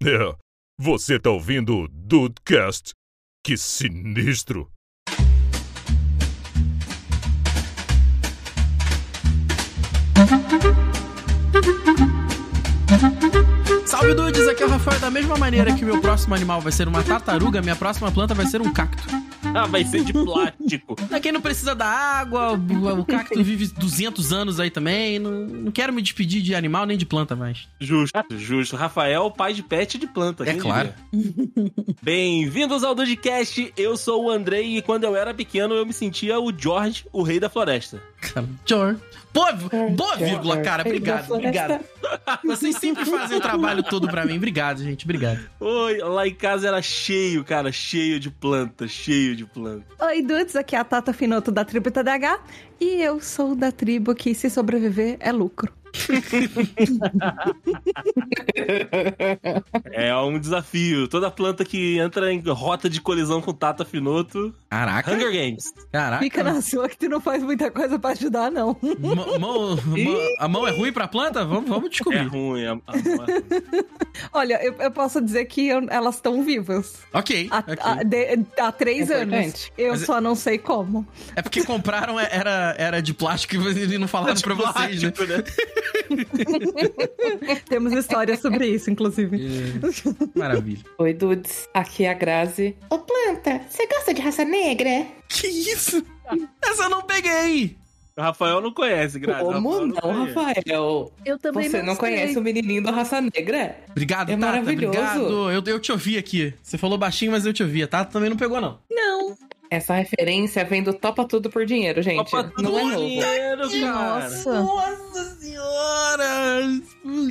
É, você tá ouvindo o Dudecast? Que sinistro! Salve dudes, aqui é o Rafael. Da mesma maneira que meu próximo animal vai ser uma tartaruga, minha próxima planta vai ser um cacto. Ah, vai ser de plástico. Pra quem não precisa da água, o, o cacto vive 200 anos aí também. Não, não quero me despedir de animal nem de planta mais. Justo, justo. Rafael, pai de pet e de planta. É claro. Bem-vindos ao Dudcast. Eu sou o Andrei e quando eu era pequeno eu me sentia o George, o rei da floresta. George. Boa, boa vírgula, cara. Obrigado, obrigado. Vocês sempre fazem o trabalho todo pra mim. Obrigado, gente. Obrigado. Oi, lá em casa era cheio, cara, cheio de planta, cheio de planta. Oi, dudes, aqui é a Tata Finoto da tribo TDH e eu sou da tribo que se sobreviver é lucro. É um desafio. Toda planta que entra em rota de colisão com Tata Finoto. Caraca. Hunger Games. Caraca. Fica na sua que tu não faz muita coisa pra ajudar, não. Mão- mão- mão- a mão é ruim pra planta? Vamos, vamos É descobrir. ruim. É, é ruim. Olha, eu, eu posso dizer que eu- elas estão vivas. Ok. Há, ok. há- de- há três É anos. importante. Eu Mas- só não sei como. É porque compraram, é- era, era de plástico e não falaram pra vocês, né? Plástico, né? Temos histórias sobre isso, inclusive. Maravilha. Oi, dudes. Aqui é a Grazi. Ô, planta, você gosta de raça negra? Que isso? Essa eu não peguei! O Rafael não conhece, Grazi. Como Rafael não, conhece. Rafael? Eu também Você não, sei. conhece o menininho da raça negra? Obrigado, É Tata. maravilhoso. Obrigado. Eu, eu te ouvi aqui. Você falou baixinho, mas eu te ouvi. A Tata também não pegou, não. Não. Essa referência vem do Topa Tudo por Dinheiro, gente. Opa, tudo não é novo. dinheiro, cara. Nossa. Nossa senhora! Um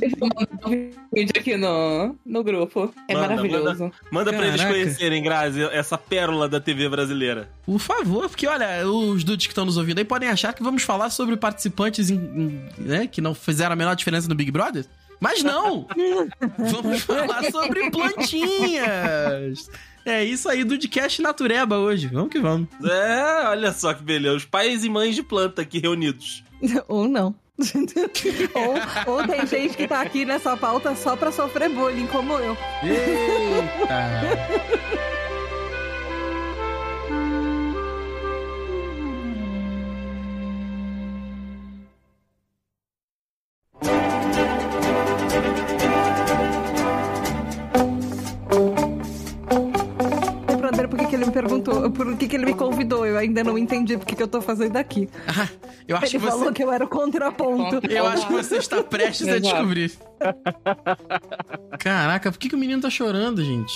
vídeo aqui no, no grupo. É Manda, maravilhoso. Manda pra eles conhecerem, Grazi, essa pérola da TV brasileira. Por favor, porque olha, os dudes que estão nos ouvindo aí podem achar que vamos falar sobre participantes em- em- né, que não fizeram a menor diferença no Big Brother. Mas não! vamos falar sobre plantinhas! É isso aí, Dudcast Natureba hoje. Vamos que vamos. É, olha só que beleza. Os pais e mães de planta aqui reunidos. Ou não. ou, ou tem gente que tá aqui nessa pauta só pra sofrer bullying, como eu. Eita! Perguntou, por que, que ele me convidou? Eu ainda não entendi por que, que eu tô fazendo aqui. Ah, eu acho Ele que falou você. que eu era o contraponto. Eu acho que você está prestes a descobrir. Caraca, por que, que o menino tá chorando, gente?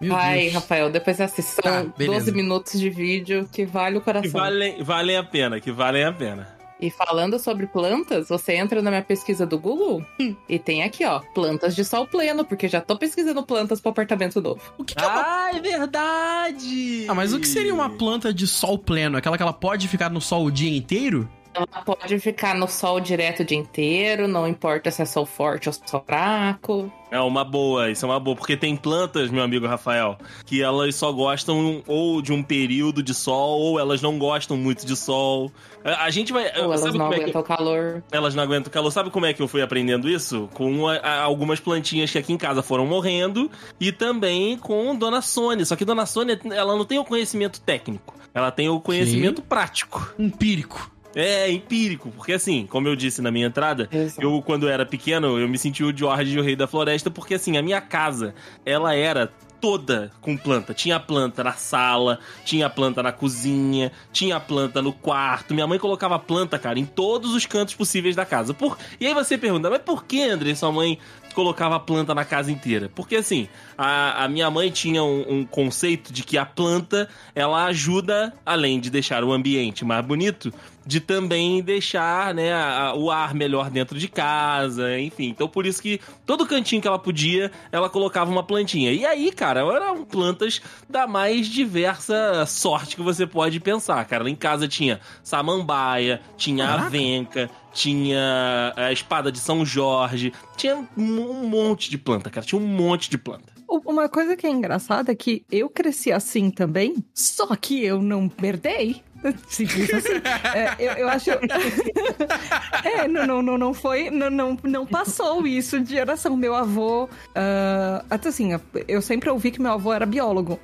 Meu Ai, Deus. Rafael, depois assistam Tá, beleza. 12 minutos de vídeo que vale o Que coração. valem, valem a pena, que valem a pena. E falando sobre plantas, você entra na minha pesquisa do Google Hum. e tem aqui, ó, plantas de sol pleno, porque já tô pesquisando plantas pro apartamento novo. O que, que é uma Ah, é verdade! Ah, mas o que seria uma planta de sol pleno? Aquela que ela pode ficar no sol o dia inteiro? Ela pode ficar no sol direto o dia inteiro, não importa se é sol forte ou sol fraco. É uma boa, isso é uma boa, porque tem plantas, meu amigo Rafael, que elas só gostam ou de um período de sol, ou elas não gostam muito de sol. A gente vai. Ou elas sabe não é que- aguentam o calor. Elas não aguentam calor. Sabe como é que eu fui aprendendo isso? Com a- a- algumas plantinhas que aqui em casa foram morrendo e também com Dona Sônia. Só que Dona Sônia, ela não tem o conhecimento técnico. Ela tem o conhecimento prático. Empírico. É, empírico. Porque assim, como eu disse na minha entrada, Exato. eu, quando era pequeno, eu me senti o George, o rei da floresta, porque assim, a minha casa, ela era toda com planta. Tinha planta na sala, tinha planta na cozinha, tinha planta no quarto. Minha mãe colocava planta, cara, em todos os cantos possíveis da casa. Por... E aí você pergunta, mas por que, André, sua mãe colocava planta na casa inteira? Porque assim, a, a minha mãe tinha um, um conceito de que a planta, ela ajuda, além de deixar o ambiente mais bonito, de também deixar né, a- o ar melhor dentro de casa, enfim. Então por isso que todo cantinho que ela podia, ela colocava uma plantinha. E aí, cara, eram plantas da mais diversa sorte que você pode pensar, cara. Lá em casa tinha samambaia, tinha Caraca. avenca, tinha a espada de São Jorge, tinha um monte de planta, cara. Tinha um monte de planta. Uma coisa que é engraçada é que eu cresci assim também, só que eu não herdei. Simples assim. É, eu, eu acho. é, não, não, não, não foi. Não, não, não passou isso de geração. Meu avô. Uh, até assim, eu sempre ouvi que meu avô era biólogo.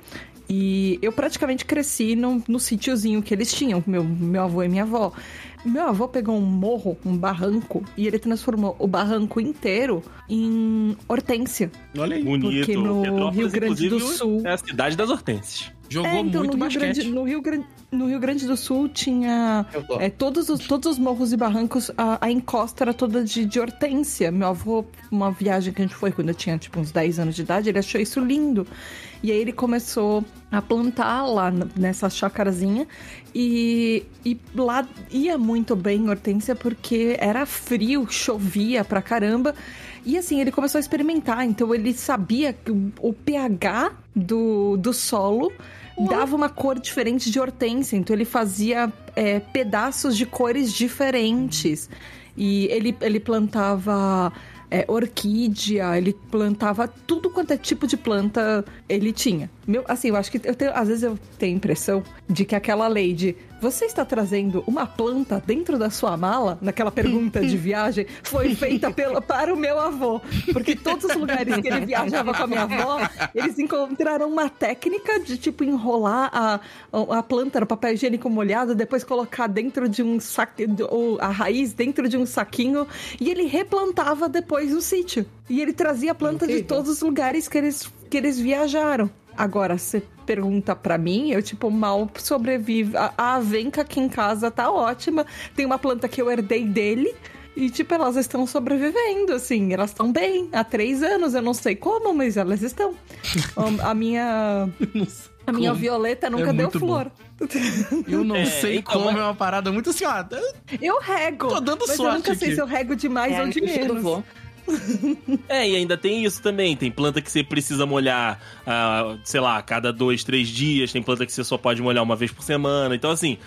E eu praticamente cresci no, no sítiozinho que eles tinham, meu, meu avô e minha avó. Meu avô pegou um morro, um barranco, e ele transformou o barranco inteiro em hortência. Olha aí. Bonito. Porque no Petrópolis, Rio Grande do Sul- É a cidade das hortênsias. Jogou É, então, muito no Rio, basquete. Grande, no, Rio Grande, no Rio Grande do Sul tinha é, todos, os, todos os morros e barrancos, a, a encosta era toda de, de hortência. Meu avô, uma viagem que a gente foi quando eu tinha tipo uns 10 anos de idade, ele achou isso lindo. E aí ele começou a plantar lá nessa chácarazinha e, e lá ia muito bem hortência porque era frio, chovia pra caramba. E assim, ele começou a experimentar, então ele sabia que o, pH do, do solo dava uma cor diferente de hortência, então ele fazia é, pedaços de cores diferentes. E ele, ele plantava é, orquídea, ele plantava tudo quanto é tipo de planta ele tinha. Meu, assim, eu acho que eu tenho, às vezes eu tenho a impressão de que aquela lei de você está trazendo uma planta dentro da sua mala, naquela pergunta de viagem, foi feita pelo, para o meu avô. Porque todos os lugares que ele viajava com a minha avó, eles encontraram uma técnica de, tipo, enrolar a, a planta no papel higiênico molhado, depois colocar dentro de um saco, a raiz dentro de um saquinho, e ele replantava depois no sítio. E ele trazia planta de Incrível. todos os lugares que eles, que eles viajaram. Agora, você pergunta pra mim, eu, tipo, mal sobrevivo. A, a Avenca aqui em casa tá ótima. Tem uma planta que eu herdei dele. E, tipo, elas estão sobrevivendo, assim. Elas estão bem. Há três anos, eu não sei como, mas elas estão. A- a minha... A minha Como? violeta nunca É deu flor. Eu não É, sei então, como é uma parada muito assim, ó. Eu rego. Tô dando mas eu sorte nunca sei aqui. se eu rego de mais É, ou de menos. É, e ainda tem isso também. Tem planta que você precisa molhar, ah, sei lá, cada dois, três dias. Tem planta que você só pode molhar uma vez por semana. Então, assim,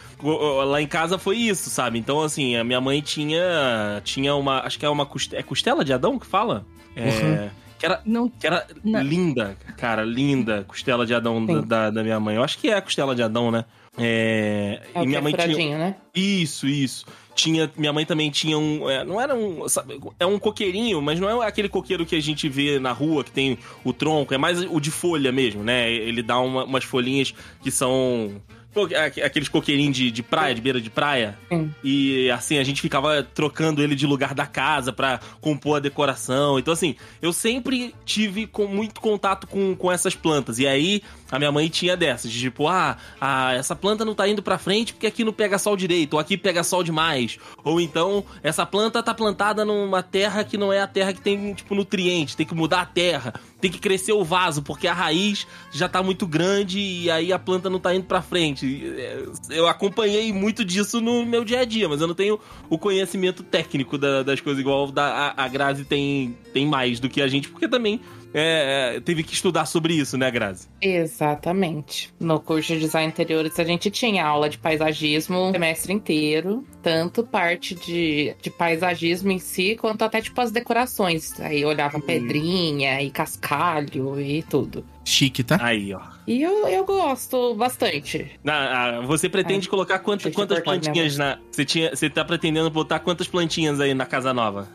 lá em casa foi isso, sabe? Então, assim, a minha mãe tinha. Tinha uma. Acho que é uma costela. É costela de Adão que fala? É. Uhum. Que era, Não, que era Não. linda, cara, linda costela de Adão da, da, da minha mãe. Eu acho que é a costela de Adão, né? É, É e minha é mãe tinha. né? Isso, isso. Tinha, minha mãe também tinha um. é, não era um. sabe, é um coqueirinho, mas não é aquele coqueiro que a gente vê na rua, que tem o tronco, é mais o de folha mesmo, né? Ele dá uma- umas folhinhas que são. aqu- Aqueles coqueirinhos de, de praia, de beira de praia. Sim. E assim, a gente ficava trocando ele de lugar da casa pra compor a decoração. Então, assim, eu sempre tive com muito contato com, com essas plantas. E aí, a minha mãe tinha dessas, de tipo, ah, ah, essa planta não tá indo pra frente porque aqui não pega sol direito, ou aqui pega sol demais. Ou então, essa planta tá plantada numa terra que não é a terra que tem, tipo, nutriente, tem que mudar a terra, tem que crescer o vaso, porque a raiz já tá muito grande e aí a planta não tá indo pra frente. É, Eu acompanhei muito disso no meu dia a dia, mas eu não tenho o conhecimento técnico da- das coisas igual da, a, a Grazi tem, tem mais do que a gente, porque também é, é, teve que estudar sobre isso, né, Grazi? Exatamente. No curso de design interiores a gente tinha aula de paisagismo o semestre inteiro, tanto parte de, de paisagismo em si, quanto até tipo as decorações. Aí olhava pedrinha e cascalho e tudo. Chique, tá? Aí, ó. E eu, eu gosto bastante. Na- a- você pretende colocar deixa eu quantas plantinhas na. Você, tinha, você tá pretendendo botar quantas plantinhas aí na casa nova?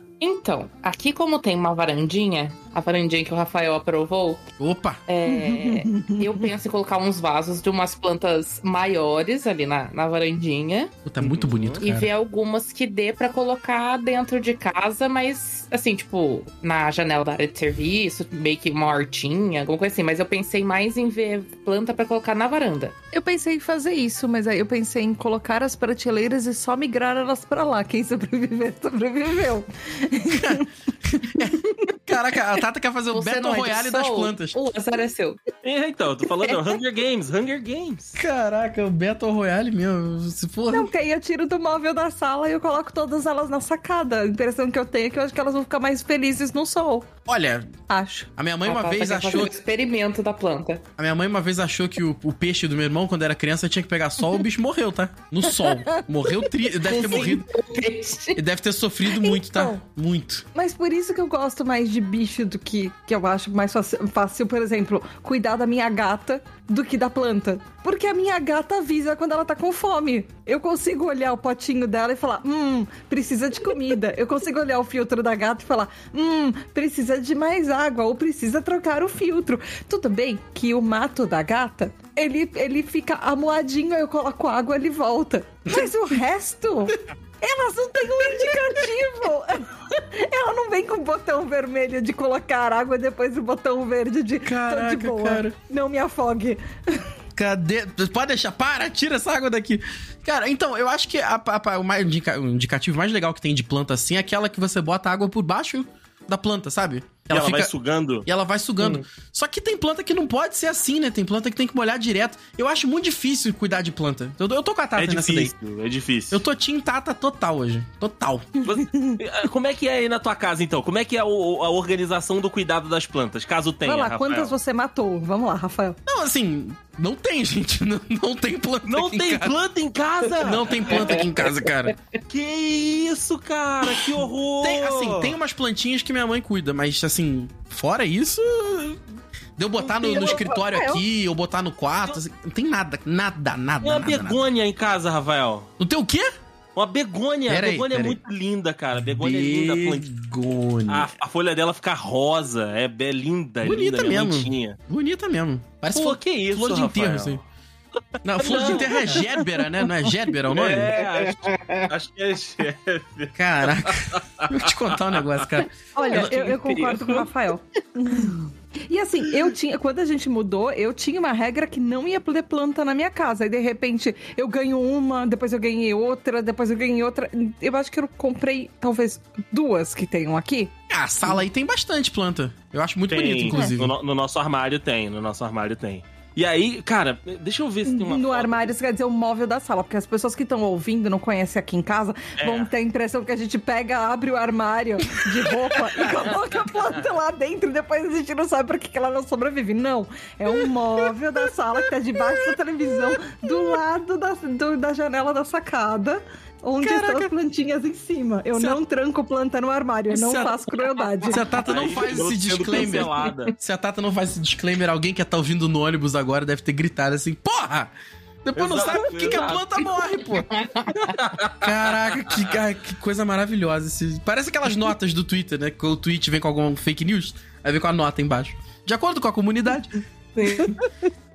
Então, aqui como tem uma varandinha, a varandinha que o Rafael aprovou, Opa! é, eu penso em colocar uns vasos de umas plantas maiores ali na, na varandinha. É muito bonito, E cara. ver algumas que dê pra colocar dentro de casa, mas assim, tipo, na janela da área de serviço, meio que uma hortinha, alguma coisa assim. Mas eu pensei mais em ver planta pra colocar na varanda. Eu pensei em fazer isso, mas aí eu pensei em colocar as prateleiras e só migrar elas pra lá. Quem sobreviver, sobreviveu. Caraca, a Tata quer fazer o Você Battle é Royale das plantas. O azar é seu. É, então, eu tô falando Hunger Games, Hunger Games. Caraca, o Battle Royale mesmo. Se for. Não, porque aí eu tiro do móvel da sala e eu coloco todas elas na sacada. A impressão que eu tenho é que eu acho que elas vão ficar mais felizes no sol. Olha, Acho. a minha mãe A uma Tata vez quer fazer achou. um experimento da planta. A minha mãe uma vez achou que o, o peixe do meu irmão, quando era criança, tinha que pegar sol, o bicho morreu, tá? No sol. Morreu tri... Deve ter morrido. Peixe. E deve ter sofrido muito, tá? Então, Muito. Mas por isso que eu gosto mais de bicho do que, que eu acho mais fácil, por exemplo, cuidar da minha gata do que da planta. Porque a minha gata avisa quando ela tá com fome. Eu consigo olhar o potinho dela e falar, hum, precisa de comida. Eu consigo olhar o filtro da gata e falar, hum, precisa de mais água ou precisa trocar o filtro. Tudo bem que o mato da gata, ele, ele fica amoadinho, eu coloco água ele volta. Mas o resto. Elas não têm um indicativo. Ela não vem com o botão vermelho de colocar água e depois o botão verde de Caraca, tô de boa. cara. Não me afogue. Cadê? Pode deixar, para, tira essa água daqui. Cara, então, eu acho que a- a- o, mais o indicativo mais legal que tem de planta assim é aquela que você bota água por baixo da planta, sabe? E ela vai sugando. E ela vai sugando. Só que tem planta que não pode ser assim, né? Tem planta que tem que molhar direto. Eu acho muito difícil cuidar de planta. Eu, eu tô com a Tata É nessa daí. difícil, é difícil. Eu tô Team Tata total hoje. Total. Você- Como é que é aí na tua casa, então? Como é que é o- a organização do cuidado das plantas, caso tenha, Vai lá, Rafael? quantas você matou? Vamos lá, Rafael. Não, assim, não tem, gente. Não, não tem planta Não aqui em tem casa. planta em casa? Não tem planta aqui em casa, cara. Que isso, cara? Que horror! Tem, assim, tem umas plantinhas que minha mãe cuida, mas assim, fora isso. De eu botar no, no escritório aqui, ou botar no quarto, assim, não tem nada, nada, nada, Tem uma nada, nada. begônia em casa, Rafael. Não tem o quê? Uma begônia. Pera a aí, begônia é pera aí. muito linda, cara. A begônia é linda. a planta- Begônia. A, a folha dela fica rosa. É, é linda, é Bonita linda. mesmo. Bonita mesmo. Parece Pô, flor, que isso, flor de enterro, Rafael? assim. Não, flor de Não. enterro é gérbera, né? Não é gérbera o nome? É, acho, acho que é chefe. Caraca. Vou te contar um negócio, cara. Olha, que eu, eu concordo com o Rafael. E assim, eu tinha, quando a gente mudou, eu tinha uma regra que não ia ter planta na minha casa. E de repente eu ganho uma, depois eu ganhei outra, depois eu ganhei outra. Eu acho que eu comprei talvez duas que tenham aqui. Ah, a sala aí tem bastante planta. Eu acho muito bonito, inclusive. No- no nosso armário tem, no nosso armário tem. E aí, cara, deixa eu ver se tem uma no foto. armário, isso quer dizer o móvel da sala, porque as pessoas que estão ouvindo, não conhecem aqui em casa, É. vão ter a impressão que a gente pega, abre o armário de roupa e coloca a planta lá dentro, depois a gente não sabe que que ela não sobrevive. Não, é um móvel da sala que tá debaixo da televisão, do lado da, do- da janela da sacada. Onde estão Caraca. as plantinhas em cima. Eu Se a- não tranco planta no armário, eu não Se a- faço crueldade. Se a Tata não Aí, faz eu esse sendo disclaimer. cancelada. Se a Tata não faz esse disclaimer, alguém que tá ouvindo no ônibus agora deve ter gritado assim: Porra! Depois não Exato, sabe por que, que a planta morre, pô. Caraca, que, cara, que coisa maravilhosa. Esse- Parece aquelas notas do Twitter, né? Que o tweet vem com algum fake news, aí vem com a nota embaixo. De acordo com a comunidade.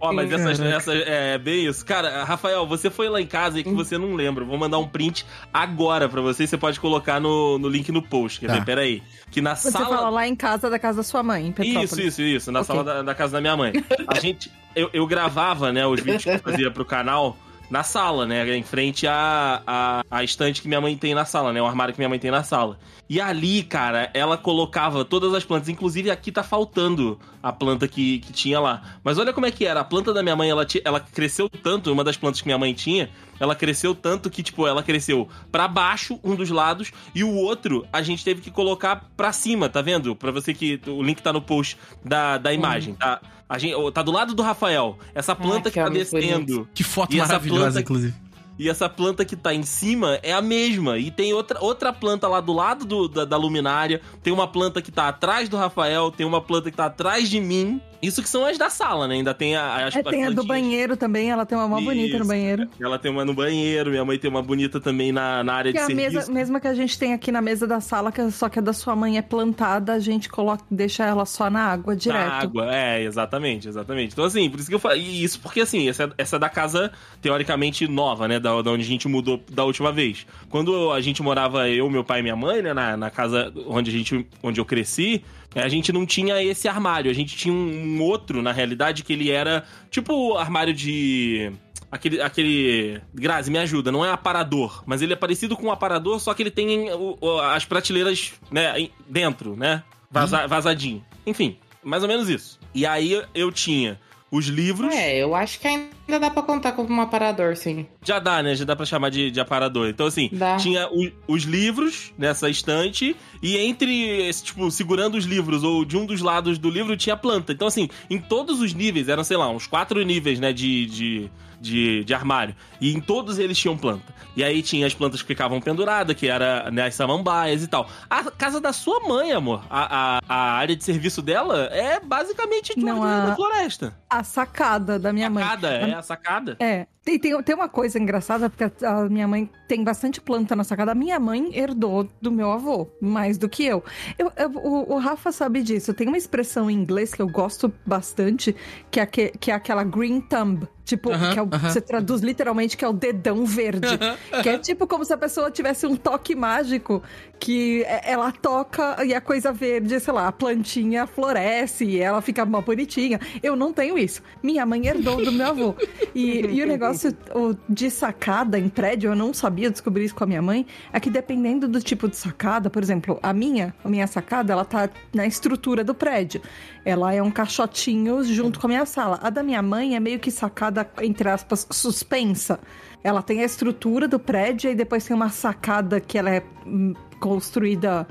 Ó, mas essas, essas, é bem isso. Cara, Rafael, você foi lá em casa e que você não lembra. Vou mandar um print agora pra você. Você pode colocar no, no link no post. Quer Tá. ver? Peraí. Que na Você sala. fala lá em casa da casa da sua mãe, em Petrópolis. Isso, isso, isso. Na Ok. sala da, da casa da minha mãe. A gente. Eu, eu gravava, né, os vídeos que eu fazia pro canal na sala, né? Em frente à, à, à estante que minha mãe tem na sala, né? O armário que minha mãe tem na sala. E ali, cara, ela colocava todas as plantas. Inclusive, aqui tá faltando a planta que, que tinha lá. Mas olha como é que era. A planta da minha mãe, ela, ela cresceu tanto, uma das plantas que minha mãe tinha, ela cresceu tanto que, tipo, ela cresceu pra baixo, um dos lados, e o outro a gente teve que colocar pra cima, tá vendo? Pra você que. O link tá no post da, da imagem, tá? A gente, tá do lado do Rafael. Essa planta que que tá descendo. Que foto E essa maravilhosa, planta- inclusive. E essa planta que tá em cima é a mesma. E tem outra, outra planta lá do lado do- da, da luminária. Tem uma planta que tá atrás do Rafael. Tem uma planta que tá atrás de mim. Isso que são as da sala, né? Ainda tem a- as É, tem a do banheiro também, ela tem uma mó bonita no banheiro. Ela tem uma no banheiro. Minha mãe tem uma bonita também na, na área Que de a serviço. mesa, mesma que a gente tem aqui na mesa da sala, que só que a da sua mãe é plantada, a gente coloca, deixa ela só na água direto. Na água, é, exatamente, exatamente. Então, assim, por isso que eu falei. E isso porque, assim, essa, essa é da casa, teoricamente, nova, né? Da, da onde a gente mudou da última vez. Quando a gente morava, eu, meu pai e minha mãe, né? Na, na casa onde, a gente, onde eu cresci, é, a gente não tinha esse armário. A gente tinha um, outro, na realidade, que ele era tipo armário de. Aquele, aquele. Grazi, me ajuda, não é aparador, mas ele é parecido com um aparador, só que ele tem o- o- as prateleiras, né, dentro, né? Vaza- vazadinho. Enfim, mais ou menos isso. E aí eu tinha os livros. É, eu acho que ainda dá pra contar como um aparador, sim. Já dá, né? Já dá pra chamar de, de aparador. Então, assim, Dá. tinha o- os livros nessa estante, e entre, tipo, segurando os livros, ou de um dos lados do livro, tinha planta. Então, assim, em todos os níveis, eram, sei lá, uns quatro níveis, né, de, de, de, de armário. E em todos eles tinham planta. E aí tinha as plantas que ficavam penduradas, que era né, as samambaias e tal. A casa da sua mãe, amor, a, a, a área de serviço dela é basicamente de Não, jardim a- da floresta. A sacada da minha mãe. Sacada, é a sacada. É, tem, tem, tem uma coisa engraçada, porque a, minha mãe tem bastante planta na sacada. A minha mãe herdou do meu avô, mais do que eu. Eu- eu- o, o Rafa sabe disso. Tem uma expressão em inglês que eu gosto bastante, que é, aque- que é aquela green thumb. Tipo, Aham, que é o- aham. você traduz literalmente que é o dedão verde. que é tipo como se a pessoa tivesse um toque mágico que é- ela toca e a coisa verde, sei lá, a plantinha floresce e ela fica mó bonitinha. Eu não tenho isso. Minha mãe herdou do meu avô. E, e o negócio o, de sacada em prédio, eu não sabia, eu descobri isso com a minha mãe, é que dependendo do tipo de sacada, por exemplo, a minha, a minha sacada, ela tá na estrutura do prédio. Ela é um caixotinho junto com a minha sala. A da minha mãe é meio que sacada, entre aspas, suspensa. Ela tem a estrutura do prédio e depois tem uma sacada que ela é hum, construída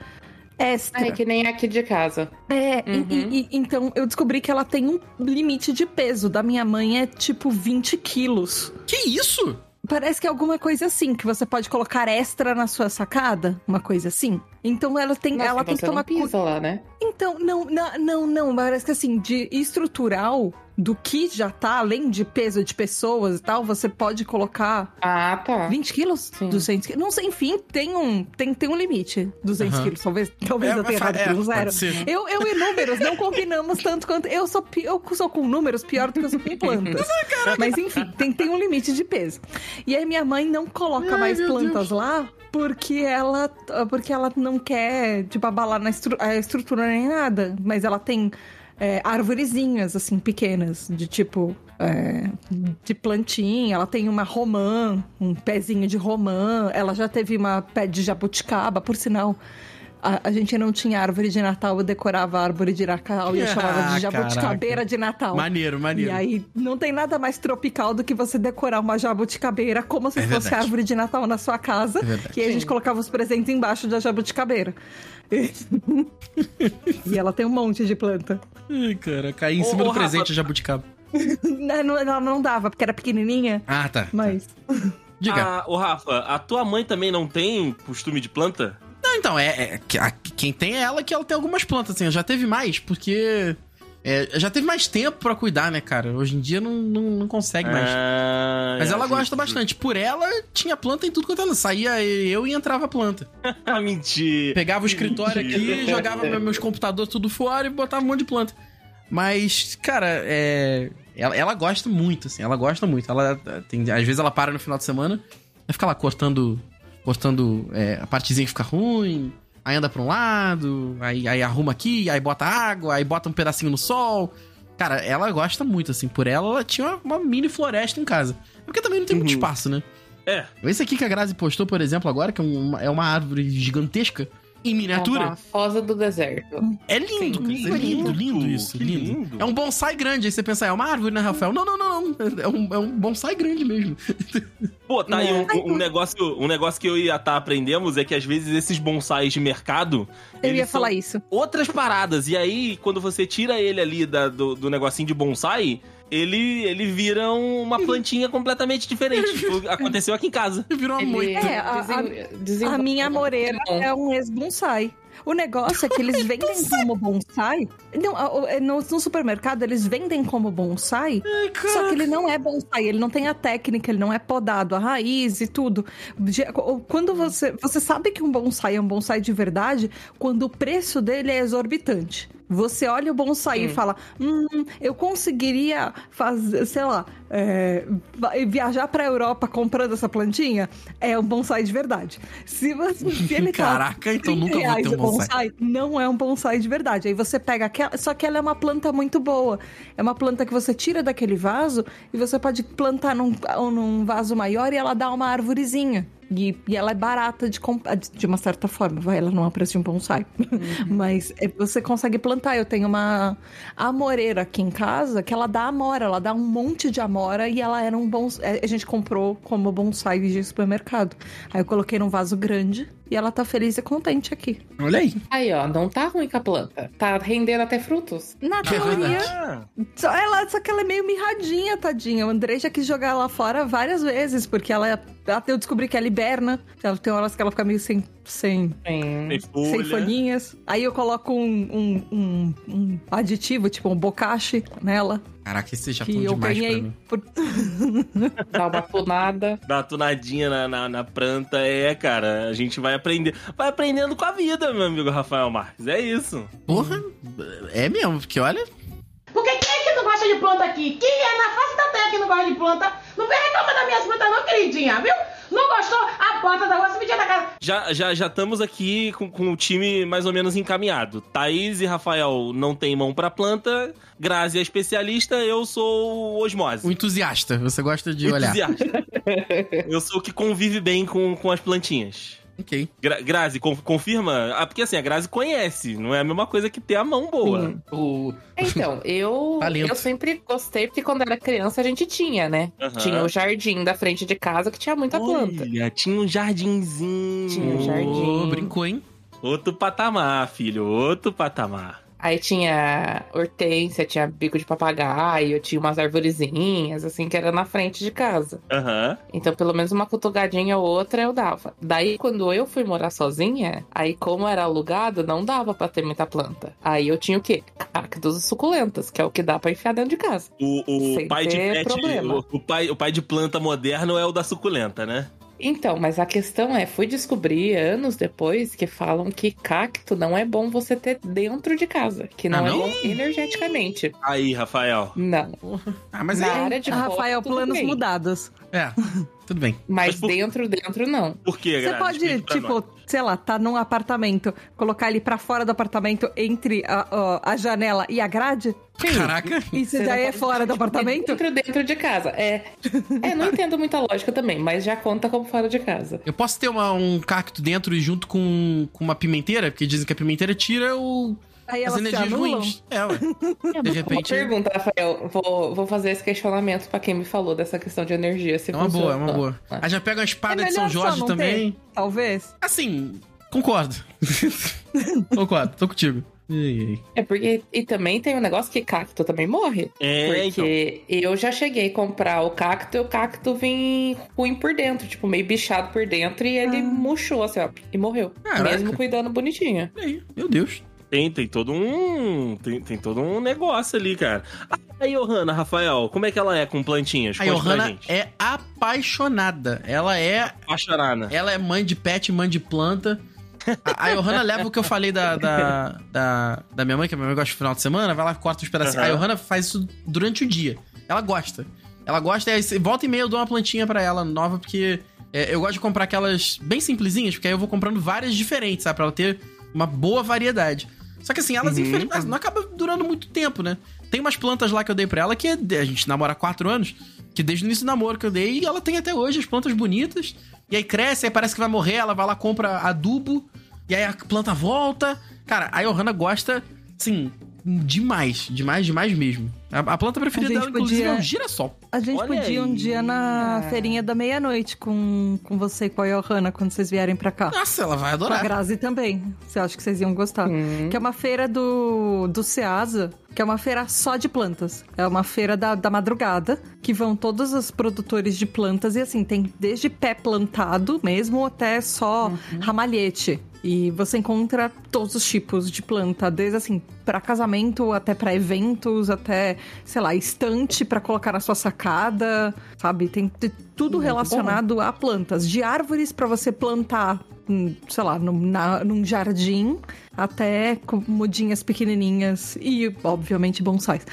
extra. É que nem aqui de casa. É, e- Uhum. e- e- então eu descobri que ela tem um limite de peso. Da minha mãe é tipo 20 quilos. Que isso? Parece que é alguma coisa assim, que você pode colocar extra na sua sacada, uma coisa assim. Então ela tem, Nossa, ela então tem que não tomar cu- pisa lá, né? Então, não, não, não, não, parece que assim, de estrutural, do que já tá, além de peso de pessoas e tal, você pode colocar Ah, tá. 20 quilos? Sim. 200 quilos? Não sei, enfim, tem um, tem, tem um limite. 200 Aham. quilos, talvez, talvez É, eu tenha errado é, zero. Eu, eu e números não combinamos tanto quanto. Eu sou, eu sou com números pior do que eu sou com plantas. Mas enfim, tem, tem um limite de peso. E aí minha mãe não coloca Ai, mais plantas lá porque ela, porque ela não quer, tipo, abalar na estru- a estrutura nem nada. Mas ela tem é, arvorezinhas, assim, pequenas, de tipo. é, de plantinha, ela tem uma romã, um pezinho de romã, ela já teve uma pé de jabuticaba, por sinal. A, a gente não tinha árvore de Natal, eu decorava a árvore de Natal e eu Ah, chamava de jabuticabeira caraca. de Natal. Maneiro, maneiro. E aí, não tem nada mais tropical do que você decorar uma jabuticabeira como se É fosse árvore de Natal na sua casa. É que aí a gente colocava os presentes embaixo da jabuticabeira. e ela tem um monte de planta. Ai, cara, caí em cima ô, do Rafa. presente a jabuticaba. Não, ela não dava, porque era pequenininha, Ah, tá. mas... Diga. Ah, ô Rafa, a tua mãe também não tem costume de planta? Não, então, é, é a- quem tem é ela que ela tem algumas plantas, assim. Já teve mais, porque. É, já teve mais tempo pra cuidar, né, cara? Hoje em dia não, não, não consegue mais. Ah, Mas é, ela gosta bastante. Por ela, tinha planta em tudo quanto ela. Saía eu e entrava planta. justo. Ah, mentira. Pegava o escritório aqui, jogava meu- meus computadores tudo fora e botava um monte de planta. Mas, cara, é. Ela, ela gosta muito, assim, ela gosta muito. Ela tem, às vezes ela para no final de semana e fica lá cortando. Cortando é, a partezinha que fica ruim. Aí anda pra um lado, aí, aí arruma aqui, aí bota água, aí bota um pedacinho no sol. Cara, ela gosta muito, assim. Por ela, ela tinha uma, uma mini floresta em casa. Porque também não tem muito Uhum. espaço, né? É. Esse aqui que a Grazi postou, por exemplo, agora, que é uma, é uma árvore gigantesca, em É miniatura. uma fosa do deserto. É lindo, Sim. É lindo, lindo isso. Lindo. lindo. É um bonsai grande. Aí você pensa, é uma árvore, né, Rafael? Não, não, não, não. É um, é um bonsai grande mesmo. Pô, tá aí um, um negócio, um negócio que eu e a Tá aprendemos é que às vezes esses bonsais de mercado. Eu ia falar isso. Outras paradas. E aí, quando você tira ele ali da- do, do negocinho de bonsai, ele, ele vira um- uma plantinha completamente diferente. Tipo, Aconteceu aqui em casa. Virou uma Ele moita. É, a- A desenvolve- minha moreira é um ex-bonsai. O negócio é que eles vendem como bonsai. Não, a- é, no, no supermercado eles vendem como bonsai, só que ele não é bonsai, ele não tem a técnica, ele não é podado, a raiz e tudo. Quando você. Você sabe que um bonsai é um bonsai de verdade quando o preço dele é exorbitante. Você olha o bonsai e fala: Hum, eu conseguiria fazer, sei lá, é, viajar pra Europa comprando essa plantinha? É um bonsai de verdade. Se, você, se ele tá Caraca, então 30 nunca vou ter um o bonsai. Não é um bonsai de verdade. Aí você pega aquela. Só que ela é uma planta muito boa. É uma planta que você tira daquele vaso e você pode plantar num, num vaso maior e ela dá uma arvorezinha. E, e ela é barata de comprar, de uma certa forma, vai, ela não é preço de um bonsai. Mas é, você consegue plantar. Eu tenho uma amoreira aqui em casa que ela dá amora, ela dá um monte de amora e ela era um bonsai. A gente comprou como bonsai de supermercado. Aí eu coloquei num vaso grande e ela tá feliz e contente aqui. Olha aí. Aí, ó, não tá ruim com a planta. Tá rendendo até frutos. Na teoria. Ah, só, ela, só que ela é meio mirradinha, tadinha. O André já quis jogar ela fora várias vezes, porque ela, ela eu descobri que ela hiberna. Ela tem horas que ela fica meio sem, sem, folha. sem folhinhas. Aí eu coloco um, um, um- um aditivo, tipo um bocache nela, Caraca, esse já eu demais pra ganhei. mim. Por... Dá uma tunada. Dá uma tunadinha na, na, na planta, é, cara. A gente vai aprender. Vai aprendendo com a vida, meu amigo Rafael Marques. É isso. Porra, é mesmo, porque olha. Porque quem é que não gosta de planta aqui? Quem é na face da terra que não gosta de planta? Não vem reclamar das minhas plantas não, queridinha, viu? Não gostou? A porta da rua se metia da casa. Já já já estamos aqui com, com o time mais ou menos encaminhado. Thaís e Rafael não tem mão pra planta. Grazi é especialista, eu sou o osmose. O entusiasta, você gosta de olhar. Entusiasta. eu sou o que convive bem com, com as plantinhas. Ok. Gra Grazi, con- confirma? Ah, porque assim, a Grazi conhece, não é a mesma coisa que ter a mão boa. Sim. O... Então, eu, eu sempre gostei, porque quando era criança a gente tinha, né? Tinha o jardim da frente de casa que tinha muita planta. Olha, tinha um jardinzinho. Tinha um jardim. Ô, brincou, hein? Outro patamar, filho, outro patamar. Aí tinha hortência, tinha bico de papagaio, tinha umas arvorezinhas, assim, que era na frente de casa. Aham. Então, pelo menos uma cutugadinha ou outra eu dava. Daí, quando eu fui morar sozinha, aí como era alugado, não dava pra ter muita planta. Aí eu tinha o quê? Cactos suculentas, que é o que dá pra enfiar dentro de casa. O, o pai de pet, problema. o, o pai, o pai de planta moderno é o da suculenta, né? Então, mas a questão é, fui descobrir anos depois que falam que cacto não é bom você ter dentro de casa, que não, Ah, é não? bom energeticamente. Aí, Rafael. Não. Ah, mas Na é. área de Rafael, foto, tudo planos bem. mudados. É, tudo bem. Mas Mas por- dentro, dentro não. Por quê, Você pode, tipo, nós. sei lá, tá num apartamento, colocar ele pra fora do apartamento entre a, a janela e a grade? Caraca. Isso Você daí é fora do apartamento? Dentro, dentro de casa. É. É, não entendo muita lógica também, mas já conta como fora de casa. Eu posso ter uma- um cacto dentro e junto com, com uma pimenteira? Porque dizem que a pimenteira tira o, Aí as elas se energias ruins. É, ué. De Uma repente. pergunta, Rafael. Vou, vou fazer esse questionamento pra quem me falou dessa questão de energia. Se É uma boa, é uma boa. Ah. Aí já pega uma espada É de São Jorge também. ter, talvez. Assim, concordo. concordo, tô contigo. É porque. E também tem um negócio que cacto também morre. É, então. Porque eu já cheguei a comprar o cacto e o cacto vem ruim por dentro, tipo, meio bichado por dentro, e ele murchou, assim, ó, e morreu. Caraca. Mesmo cuidando bonitinho. Meu Deus. Tem, tem todo um. Tem, tem todo um negócio ali, cara. A Johanna, Rafael, como é que ela é com plantinhas? A Conte Johanna é apaixonada. Ela é Apaixonada. Ela é mãe de pet, mãe de planta. A, a Johanna leva o que eu falei da, da, da, da minha mãe, que a minha mãe gosta de final de semana, vai lá, corta uns pedacinhos. Aham. A Johanna faz isso durante o dia. Ela gosta. Ela gosta, e volta e meia eu dou uma plantinha pra ela nova, porque é, eu gosto de comprar aquelas bem simplesinhas, porque aí eu vou comprando várias diferentes, sabe? Pra ela ter uma boa variedade. Só que assim, elas, Uhum. infelizmente, não acabam durando muito tempo, né? Tem umas plantas lá que eu dei pra ela que é- a gente namora há quatro anos, que desde o início do namoro que eu dei, e ela tem até hoje as plantas bonitas. E aí cresce, aí parece que vai morrer, ela vai lá, compra adubo, e aí a planta volta. Cara, a Johanna gosta, assim, demais, demais, demais mesmo. A, a planta preferida A gente dela, inclusive, podia- é o girassol. A gente Olha podia um aí. dia na feirinha da meia-noite com, com você e com a Johanna quando vocês vierem pra cá. Nossa, ela vai Com a adorar. Grazi também. Você acha que vocês iam gostar? Que é uma feira do, do Ceasa, que é uma feira só de plantas. É uma feira da, da madrugada, que vão todos os produtores de plantas. E assim, tem desde pé plantado mesmo até só ramalhete. E você encontra todos os tipos de planta, desde assim, para casamento até para eventos, até, sei lá, estante para colocar na sua sacada, sabe? Tem tudo Muito relacionado a plantas, de árvores para você plantar, hum, sei lá, num, na- num jardim, até com mudinhas pequenininhas e, obviamente, bonsais.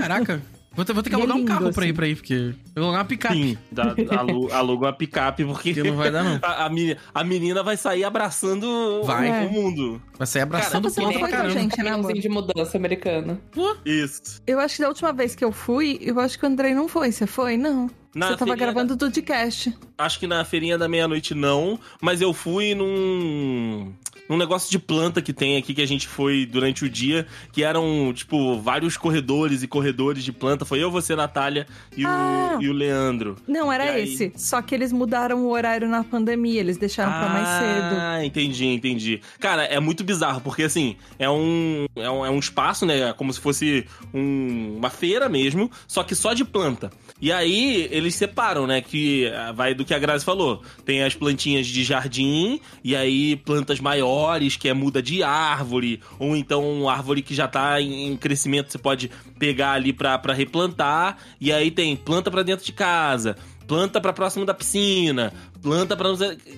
Caraca. Vou ter, vou ter que é alugar um lindo, carro pra assim. ir pra aí, porque. Eu vou alugar uma picape. Sim, dá, alu- aluga uma picape, porque Porque não vai dar, não. a, a meni- a menina vai sair abraçando Vai. o mundo. Vai sair abraçando Cara, planta não pra caramba. gente, né, amor? De mudança americana. Isso. Eu acho que da última vez que eu fui, eu acho que o Andrei não foi. Você foi? Não. Na Você tava gravando o podcast. Acho que na feirinha da meia-noite não, mas eu fui num. num negócio de planta que tem aqui que a gente foi durante o dia, que eram, tipo, vários corredores e corredores de planta. Foi eu, você, Natália e, Ah. o, e o Leandro. Não, era aí? esse. Só que eles mudaram o horário na pandemia, eles deixaram pra mais cedo. Ah, entendi, entendi. Cara, é muito bizarro, porque assim, é um, é um, é um espaço, né? Como se fosse um- uma feira mesmo, só que só de planta. E aí, eles separam, né? Que ah, vai do que a Grazi falou. Tem as plantinhas de jardim, e aí plantas maiores, que é muda de árvore, ou então árvore que já tá em crescimento, você pode pegar ali pra replantar. E aí tem planta pra dentro de casa, planta pra próximo da piscina, planta pra.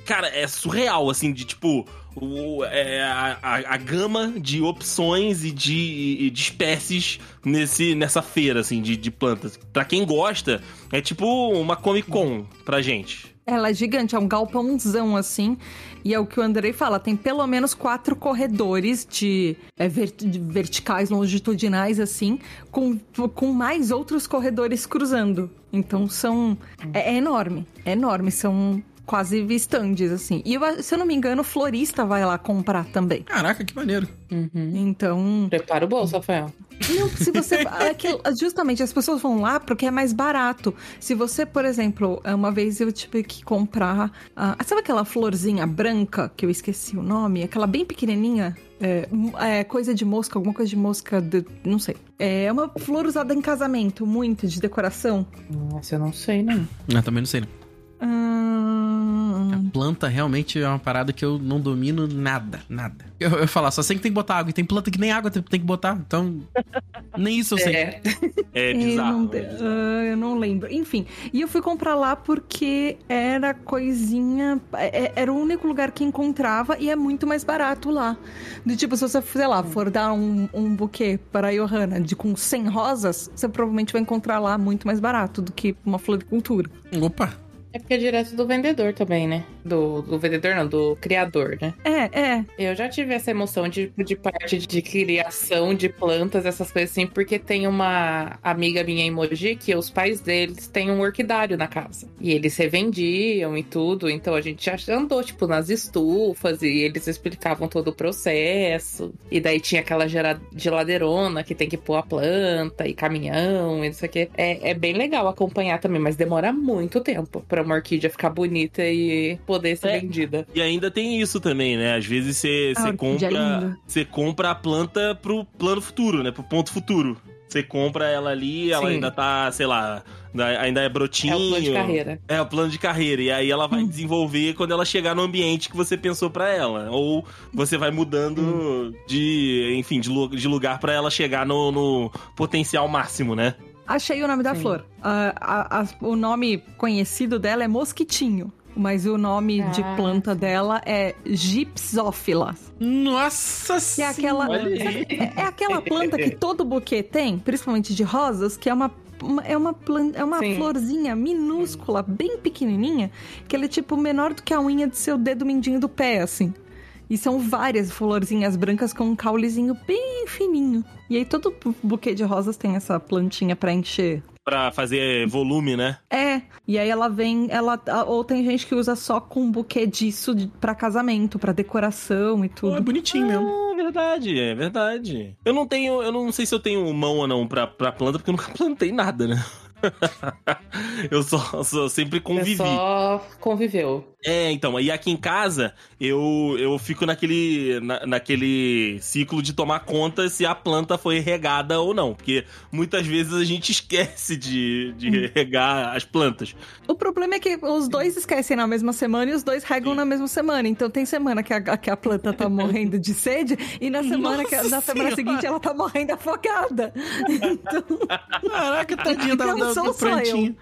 Cara, é surreal, assim, de tipo. O- é, a, a- a gama de opções e de, de espécies nesse, nessa feira, assim, de, de plantas. Pra quem gosta, é tipo uma Comic Con pra gente. Ela é gigante, é um galpãozão assim. E é o que o Andrei fala: tem pelo menos quatro corredores de, é, ver- de verticais, longitudinais, assim, com, com mais outros corredores cruzando. Então são. É, é enorme, é enorme. São quase estandes, assim. E eu- se eu não me engano, o florista vai lá comprar também. Caraca, que maneiro. Uhum. Então. Prepara o bolso, Rafael. Não, se você. aquilo- justamente, as pessoas vão lá porque é mais barato. Se você, por exemplo, uma vez eu tive que comprar. ah, sabe aquela florzinha branca, que eu esqueci o nome? Aquela bem pequenininha? É, é, coisa de mosca, alguma coisa de mosca, de- não sei. É uma flor usada em casamento, muito, de decoração. Nossa, eu não sei, não. Eu também não sei. Não. Ah, Planta realmente é uma parada que eu não domino nada, nada. Eu, eu falar, só sei que tem que botar água. E tem planta que nem água tem, tem que botar. Então, nem isso eu sei. É, É eu bizarro. não, é bizarro. ah, eu não lembro. Enfim, e eu fui comprar lá porque era coisinha. é- é- Era o único lugar que encontrava e é muito mais barato lá. Do tipo, se você, sei lá, for dar um, um buquê para a Johanna de, com 100 rosas, você provavelmente vai encontrar lá muito mais barato do que uma floricultura. Opa! É porque é direto do vendedor também, né? Do, do vendedor, não, do criador, né? É, é. Eu já tive essa emoção de, de parte de criação de plantas, essas coisas assim, porque tem uma amiga minha em Mogi que os pais deles têm um orquidário na casa. E eles revendiam e tudo, então a gente já andou, tipo, nas estufas e eles explicavam todo o processo. E daí tinha aquela geladeirona que tem que pôr a planta e caminhão e não sei o quê. É, é bem legal acompanhar também, mas demora muito tempo pra uma orquídea ficar bonita e poder ser É. vendida. E ainda tem isso também, né? Às vezes você, A você orquídea é compra. Você compra a planta pro plano futuro, né? Pro ponto futuro. Você compra ela ali, ela Sim. ainda tá, sei lá, ainda é brotinho. É o plano de carreira. É o plano de carreira. E aí ela vai Hum. desenvolver quando ela chegar no ambiente que você pensou pra ela. Ou você vai mudando Hum. de, enfim, de, lu- de lugar pra ela chegar no, no potencial máximo, né? Achei o nome da Sim. flor. Ah, a- a- o nome conhecido dela é mosquitinho. Mas o nome de Ah, planta dela é Gypsophila. Nossa Que é aquela, é, é aquela planta que todo buquê tem, principalmente de rosas, que é uma, uma- é uma, plan- é uma Sim. florzinha minúscula, bem pequenininha, que ela é tipo menor do que a unha do seu dedo mindinho do pé, assim. E são várias florzinhas brancas com um caulezinho bem fininho. E aí todo bu- buquê de rosas tem essa plantinha pra encher Pra fazer volume, né? é, e aí ela vem, ela ou tem gente que usa só com um buquê disso para casamento, pra decoração e Pô, é tudo. bonitinho mesmo. Ah, verdade, é verdade. Eu não tenho, eu não sei se eu tenho mão ou não pra, pra planta, porque eu nunca plantei nada, né? eu só, só sempre convivi. Você só conviveu. É, então, e aqui em casa, eu, eu fico naquele, na- naquele ciclo de tomar conta se a planta foi regada ou não. Porque muitas vezes a gente esquece de, de regar as plantas. O problema é que os dois esquecem na mesma semana e os dois regam na mesma semana. Então tem semana que a, que a planta tá morrendo de sede e na semana que, na semana Senhora. seguinte ela tá morrendo afogada. Então, Caraca, tadinha da, Então da, sou da plantinha.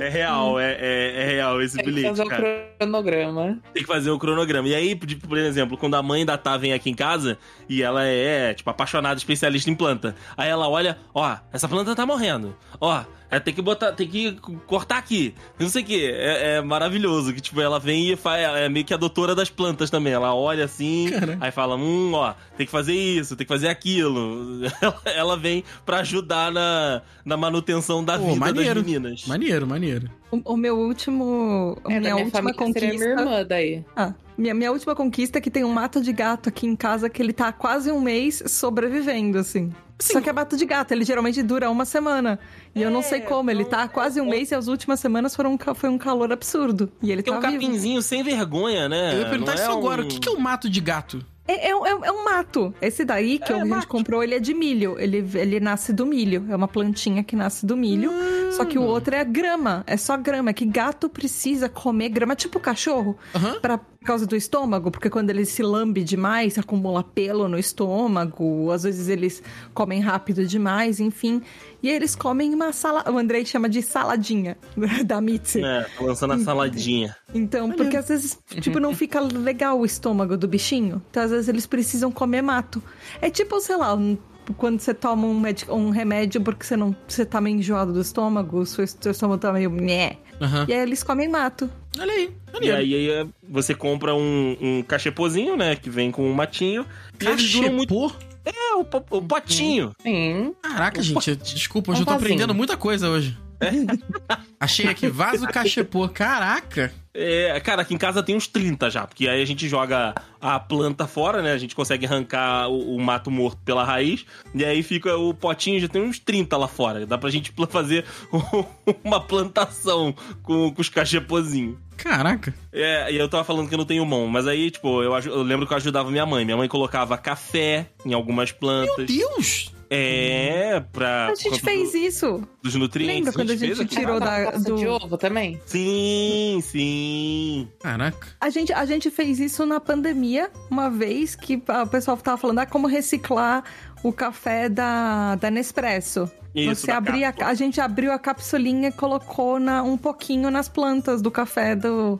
É real, é, é, é real esse Tem que bilhete, fazer o cara. cronograma. Tem que fazer o cronograma. E aí, por exemplo, quando a mãe da Tá vem aqui em casa e ela é, tipo, apaixonada, especialista em planta. Aí ela olha, ó, essa planta tá morrendo. Ó, é, tem que botar, tem que cortar aqui. Não sei o que. É, é maravilhoso. Que, tipo, ela vem e faz. É meio que a doutora das plantas também. Ela olha assim, Cara. aí fala: hum, ó, tem que fazer isso, tem que fazer aquilo. Ela, ela vem pra ajudar na, na manutenção da Pô, vida maneiro. das meninas. Maneiro. Maneiro. O, o meu último. É, minha, minha última conquista. seria minha irmã daí. Ah, minha, minha última conquista é que tem um mato de gato aqui em casa que ele tá há quase um mês sobrevivendo, assim. Só que é mato de gato, ele geralmente dura uma semana. E eu não sei como, ele tá há quase um mês e as últimas semanas foram um, foi um calor absurdo. E ele Que é tá um vivo. capinzinho sem vergonha, né? Eu ia perguntar Não isso é agora. um- O que, que é o mato de gato? É, é, um- é um- é um mato. Esse daí que É, a gente mato. comprou, ele é de milho. Ele, ele nasce do milho. É uma plantinha que nasce do milho. Só que o Hum. outro é grama. É só grama. Que gato precisa comer grama, tipo cachorro. Aham. Pra, por causa do estômago, porque quando ele se lambe demais, acumula pelo no estômago. Às vezes eles comem rápido demais, enfim. E eles comem uma salada. O Andrei chama de saladinha da Mitzi. É, tá lançando a saladinha. Então, porque às vezes, tipo, não fica legal o estômago do bichinho. Então, às vezes, eles precisam comer mato. É tipo, sei lá, um- quando você toma um, um remédio porque você não você tá meio enjoado do estômago, o seu, seu estômago tá meio. Nhé. Aham. E aí eles comem mato. Olha aí, E maneiro. aí, aí, é, você compra um, um cachepozinho, né? Que vem com um matinho. E duram muito. Cachepô? É, o, po- o potinho. Sim. Caraca, gente, eu- desculpa, hoje Um eu tô aprendendo muita coisa hoje. Achei aqui, vaso cachepô. Caraca. É, cara, aqui em casa tem uns 30 já, porque aí a gente joga a planta fora, né? A gente consegue arrancar o, o mato morto pela raiz, e aí fica o potinho, já tem uns 30 lá fora. Dá pra gente fazer uma plantação com, com os cachepozinhos. Caraca. É, e eu tava falando que eu não tenho mão, mas aí, tipo, eu, eu lembro que eu ajudava minha mãe. Minha mãe colocava café em algumas plantas. Deus! É, pra. A gente fez isso. do- Dos nutrientes. Lembra quando a gente fez aqui? tirou da, do... de ovo também? Sim, sim. Caraca. A gente, a gente fez isso na pandemia, uma vez que o pessoal tava falando ah, como reciclar o café da, da Nespresso. Isso, Você abria, a, a gente abriu a capsulinha e colocou na, um pouquinho nas plantas do café do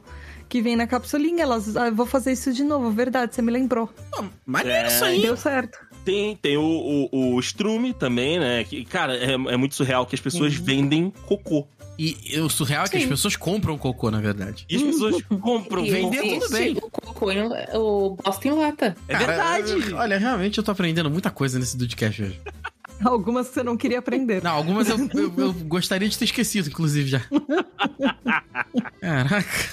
que vem na capsulinha. Elas, ah, vou fazer isso de novo, verdade, você me lembrou. Pô, maneiro É. isso aí. Deu certo. Tem, tem o, o, o Strume também, né? Que, cara, é, é muito surreal que as pessoas vendem cocô. E, e o surreal é que as pessoas compram cocô, na verdade. E as pessoas compram. E vender o- tudo bem. O cocô, em- o bosta em lata. É Cara, verdade. Olha, realmente eu tô aprendendo muita coisa nesse Dudcast hoje. Algumas você não queria aprender. Não, algumas eu, eu- eu gostaria de ter esquecido, inclusive, já. Caraca.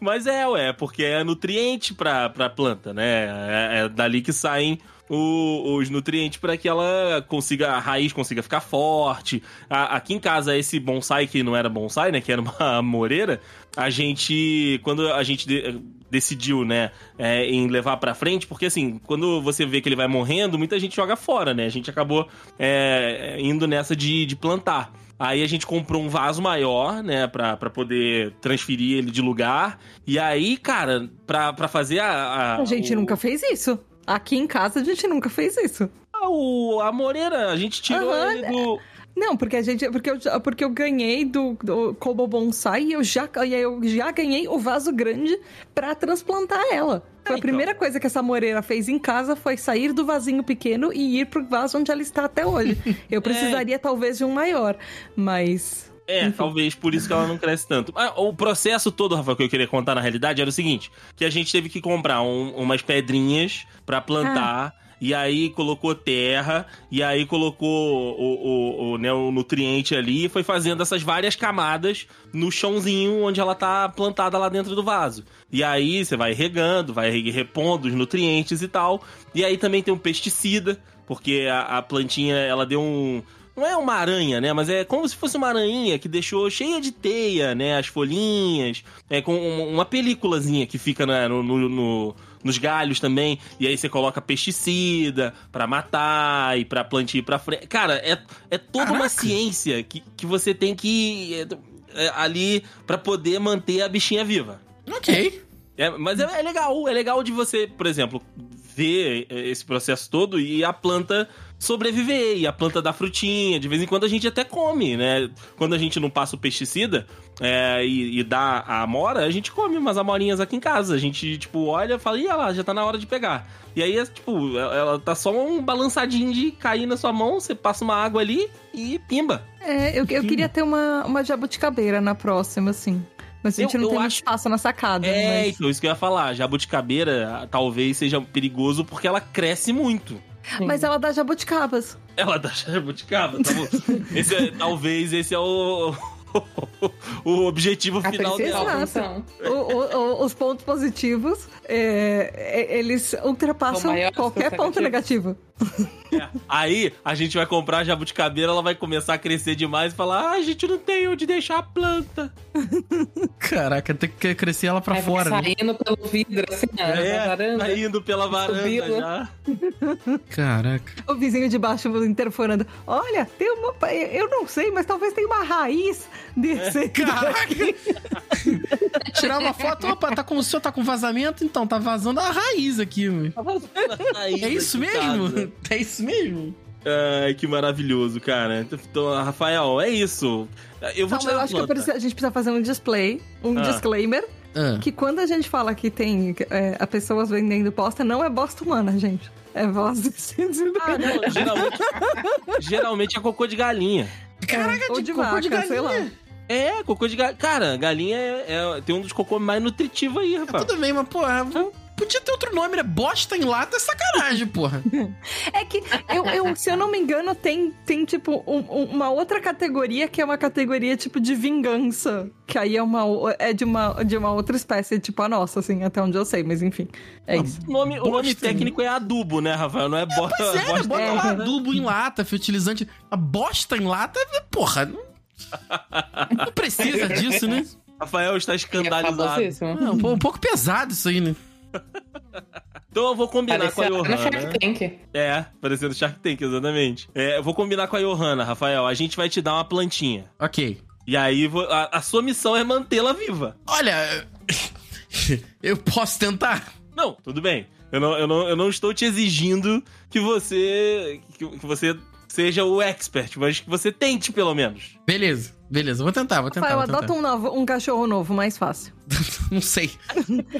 Mas é, ué, porque é nutriente pra, pra planta, né? É, é dali que saem o- os nutrientes para que ela consiga, a raiz consiga ficar forte. A- aqui em casa, esse bonsai que não era bonsai, né? Que era uma moreira, a gente, quando a gente de- decidiu, né, é, em levar pra frente, porque assim, quando você vê que ele vai morrendo, muita gente joga fora, né? A gente acabou é, indo nessa de, de plantar. Aí a gente comprou um vaso maior, né, pra, pra poder transferir ele de lugar. E aí, cara, pra, pra fazer a. A, A gente o- nunca fez isso. Aqui em casa a gente nunca fez isso. a, o- a moreira, a gente tirou Aham, ele do. Não, porque a gente. Porque eu, porque eu ganhei do, do Kobo Bonsai e eu já, eu já ganhei o vaso grande pra transplantar ela. Foi Ah, a então. primeira coisa que essa moreira fez em casa foi sair do vasinho pequeno e ir pro vaso onde ela está até hoje. Eu precisaria talvez de um maior, mas. É, Enfim. talvez por isso que ela não cresce tanto. Ah, o processo todo, Rafael, que eu queria contar na realidade era o seguinte: que a gente teve que comprar um- umas pedrinhas pra plantar. E aí colocou terra, e aí colocou o, o, o, né, o nutriente ali e foi fazendo essas várias camadas no chãozinho onde ela tá plantada lá dentro do vaso. E aí você vai regando, vai repondo os nutrientes e tal. E aí também tem um pesticida, porque a, a plantinha ela deu um, não é uma aranha, né? Mas é como se fosse uma aranha que deixou cheia de teia, né? As folhinhas, é com um- uma películazinha que fica na- no, no- no- nos galhos também. E aí você coloca pesticida pra matar e pra plantar pra frente. Cara, é, é toda uma Caraca! ciência que, que você tem que. é, é, ali pra poder manter a bichinha viva. Ok. É, mas é, é legal, é legal de você, por exemplo, ver é, esse processo todo e a planta sobreviver, e a planta dar frutinha. De vez em quando a gente até come, né? Quando a gente não passa o pesticida é, e, e dá a amora, a gente come umas amorinhas aqui em casa. A gente, tipo, olha e fala, ih, olha lá, já tá na hora de pegar. E aí, é, tipo, ela ela tá só um balançadinho de cair na sua mão, você passa uma água ali e pimba. É, eu, eu queria ter uma, uma jabuticabeira na próxima, assim. Mas a gente Eu- não tem acho- espaço na sacada. É, mas... então, isso que eu ia falar. Jabuticabeira talvez seja perigoso porque ela cresce muito. Mas ela dá jabuticabas. Ela dá jabuticaba, tá bom? Esse é- talvez esse é o, o objetivo A final dela. Exato. função. O- o- o- os pontos positivos, é, é, eles ultrapassam qualquer ponto ponto negativo. É. Aí a gente vai comprar a jabuticabeira, ela vai começar a crescer demais e falar: ah, a gente não tem onde deixar a planta. Caraca, tem que crescer ela pra vai fora, né? saindo pelo vidro, assim, na É, varanda. tá indo pela varanda Subindo. já. Caraca. O vizinho de baixo interforando. Olha, tem uma. Eu não sei, mas talvez tenha uma raiz desse. Caraca! Tirar uma foto, opa, tá com, o senhor tá com vazamento? Então, tá vazando a raiz aqui. meu. É isso mesmo? É isso mesmo? Ai, que maravilhoso, cara. Então, Rafael, é isso. Eu vou Calma, eu a acho que preciso- a gente precisa fazer um display, um Ah. disclaimer, Ah. que quando a gente fala que tem é, a pessoas vendendo bosta, não é bosta humana, gente. É voz de Ah, não, geralmente, geralmente é cocô de galinha. Caraca, Ou de, de cocô vaca, de galinha. sei lá. É, cocô de galinha. Cara, galinha é, é- tem um dos cocô mais nutritivos aí, rapaz. Tudo bem, mas, porra, vou- podia ter outro nome, né? Bosta em lata é sacanagem, porra. É que, eu, eu- se eu não me engano, tem, tem tipo, um- um- uma outra categoria que é uma categoria, tipo, de vingança. Que aí é, uma, o- é de, uma, de uma outra espécie, tipo a nossa, assim, até onde eu sei, mas enfim. É isso. O nome, o nome Bosta, técnico é adubo, né, Rafael? Não é bosta. Pois é, bosta bota é. lá adubo em lata, fertilizante. A bosta em lata, é- porra, não, não precisa disso, né? Rafael está É escandalizado. pô, um pouco pesado isso aí, né? Então eu vou combinar com a Johanna. Shark Tank. É, parecendo Shark Tank, exatamente. É, eu vou combinar com a Johanna, Rafael. A gente vai te dar uma plantinha. Ok. E aí a, a sua missão é mantê-la viva. Olha, eu posso tentar? Não, tudo bem. Eu não, eu não, eu não estou te exigindo que você. Que, que você seja o expert, mas que você tente, pelo menos. Beleza, beleza, vou tentar, vou tentar. Rafael, vou adota um, novo, um cachorro novo, mais fácil. Não sei.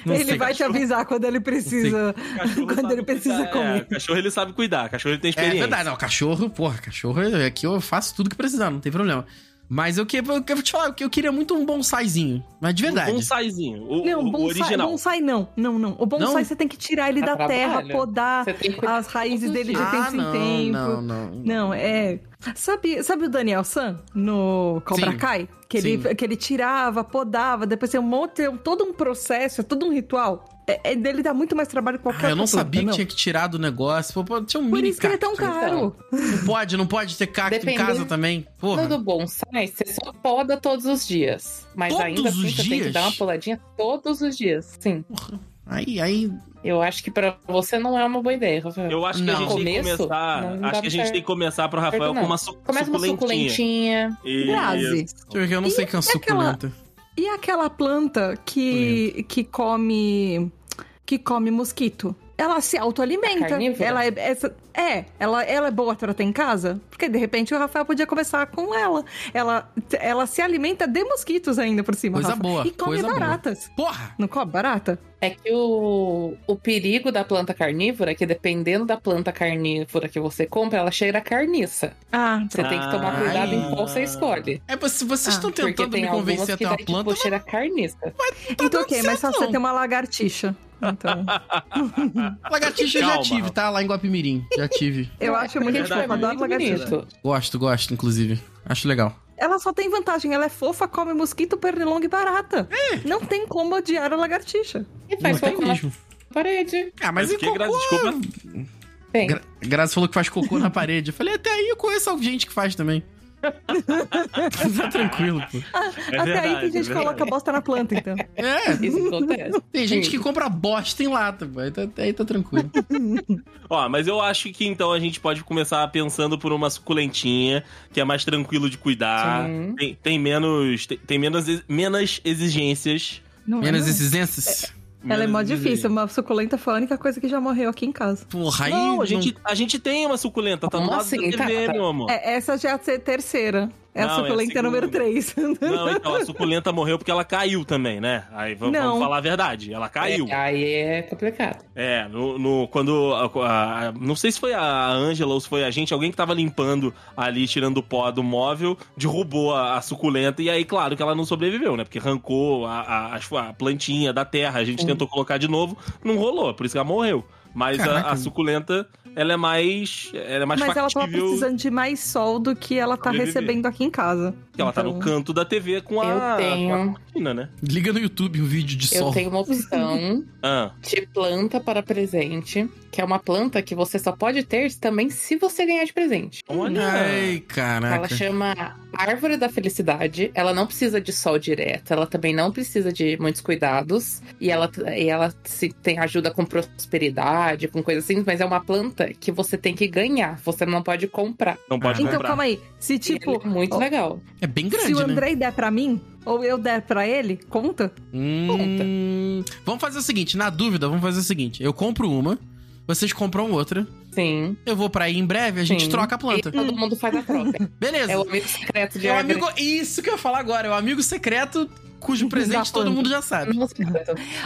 Não ele sei. vai te avisar quando ele precisa. Cachorro Quando ele precisa cuidar. comer. É, cachorro ele sabe cuidar, cachorro ele tem É experiência. verdade, não, cachorro, porra, cachorro, aqui eu faço tudo que precisar, não tem problema. Mas eu, que, eu, eu vou te falar, eu queria muito um bonsaizinho, mas de verdade. Um bonsaizinho. O, Não, o- bonsai, original. bonsai não. Não, não. O bonsai Não? você tem que tirar ele Dá da terra, podar tem as raízes dele de tempo ah, em não, tempo. não, não, Não, é. Sabe, sabe o Daniel San no Cobra Sim. Kai? Que ele, que ele tirava, podava, depois tem um monte, tem todo um processo, todo um ritual. É, é dele dá muito mais trabalho que qualquer Ah, eu não sabia que não. tinha que tirar do negócio. Pô, pô, tinha um Por mini isso que ele é tão caro. Não pode, não pode ter cacto em casa também. Porra. No do bonsai, você só poda todos os dias. Mas Todos ainda assim, os você tem que dar uma podadinha todos os dias. Sim. Aí, aí. Eu acho que pra você não é uma boa ideia, Rafael. Eu acho que Não. a gente tem que Começo, começar. não- não acho que a gente tem que começar pro Rafael com uma su Começa uma suculentinha. suculentinha. Isso. Grazi. Eu não sei que é uma e aquela- suculenta. E aquela planta que, que come. Que come mosquito? Ela se autoalimenta. Carnívora? Ela é, essa, é, ela, ela é boa pra ter em casa? Porque de repente o Rafael podia começar com ela. Ela, ela se alimenta de mosquitos ainda por cima. Coisa Rafa. boa, E come coisa boa. baratas. Porra! Não come barata? É que o, o perigo da planta carnívora é que dependendo da planta carnívora que você compra, ela cheira a carniça. Ah, Você tem que tomar cuidado em qual você escolhe. É, se vocês Ah, estão Porque tentando me convencer a que ter uma daí, planta, tipo, cheira a carniça. então dando ok, mas só certo, você não. tem uma lagartixa. Então, lagartixa eu já tive, tá? Lá em Guapimirim. Já tive. eu acho muito verdade, fofo, adoro lagartixa. Gosto, gosto, inclusive. Acho legal. Ela só tem vantagem, ela é fofa, come mosquito, pernilongo e barata. Não tem como odiar a lagartixa. E faz cocô na mesmo. parede. Ah, mas Mas e o que, cocô? Grazi? Desculpa. Tem. Gra Grazi falou que faz cocô na parede. Eu falei, até aí eu conheço gente que faz também. tá tranquilo, pô. Até aí verdade, tem gente é que coloca verdade. bosta na planta, então. É, Isso acontece. tem gente que compra bosta em lata, pô. Aí tá, aí tá tranquilo. Ó, mas eu acho que então a gente pode começar pensando por uma suculentinha, que é mais tranquilo de cuidar, tem, tem menos tem, tem menos, menos exigências. Não é, Menos não. exigências. Ela é mó difícil. Uma suculenta foi a única coisa que já morreu aqui em casa. Porra, aí. Não, a gente, a gente tem uma suculenta, tá Como lado assim? da Tá, TV, tá. meu amor. É, essa já é a terceira. É Não, é a a suculenta segunda. número 3. Não, então a suculenta morreu porque ela caiu também, né? Aí vamos, Não. vamos falar a verdade, ela caiu. É, aí é complicado. É, no, no- quando. a- a- não sei se foi a Ângela ou se foi a gente, alguém que tava limpando ali, tirando o pó do móvel, derrubou a, a suculenta. E aí, claro que ela não sobreviveu, né? Porque arrancou a, a- a- a plantinha da terra. A gente Sim. tentou colocar de novo, não rolou, por isso que ela morreu. Mas a, a suculenta, ela é mais. Ela é mais Mas ela tava factível. precisando de mais sol do que ela tá Sobreviver. recebendo aqui em casa. que ela tá no Então, canto da TV com a, Eu tenho. com a cortina, né? Liga no YouTube um vídeo de Eu sol. tenho uma opção Ah, de planta para presente, que é uma planta que você só pode ter também se você ganhar de presente. olha. Ai, Ela caraca. chama Árvore da Felicidade. Ela não precisa de sol direto, ela também não precisa de muitos cuidados. E ela, e ela se tem ajuda com prosperidade, com coisa assim, mas é uma planta que você tem que ganhar, você não pode comprar. Não pode Então, comprar. calma aí. Se, tipo, é muito ó, legal. É bem se grande, o né? Andrei der pra mim, ou eu der pra ele, conta? Hum, vamos fazer o seguinte, na dúvida, vamos fazer o seguinte. Eu compro uma, vocês compram outra. Sim. Eu vou pra aí em breve, a gente Sim. troca a planta. E todo mundo faz a troca. Beleza. é o amigo secreto de É o amigo. Isso que eu ia falar agora, é o amigo secreto cujo presente todo mundo já sabe.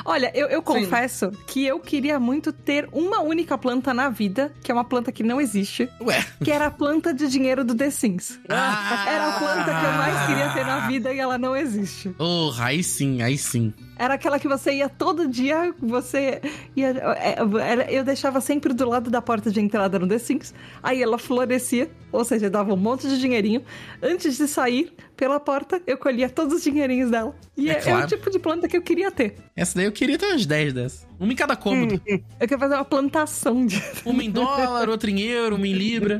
Olha, eu, eu confesso que eu queria muito ter uma única planta na vida, que é uma planta que não existe, Ué. que era a planta de dinheiro do The Sims. Ah. Era a planta que eu mais queria ter na vida e ela não existe. Oh, aí sim, aí sim. Era aquela que você ia todo dia, você ia. é, Eu deixava sempre do lado da porta de entrada no The Sims. Aí ela florescia, ou seja, dava um monte de dinheirinho. Antes de sair pela porta, eu colhia todos os dinheirinhos dela. E É é, é claro. o tipo de planta que eu queria ter. Essa daí eu queria ter umas 10 dessas. Uma em cada cômodo. Eu queria fazer uma plantação de. Uma em dólar, outra em euro, uma em libra.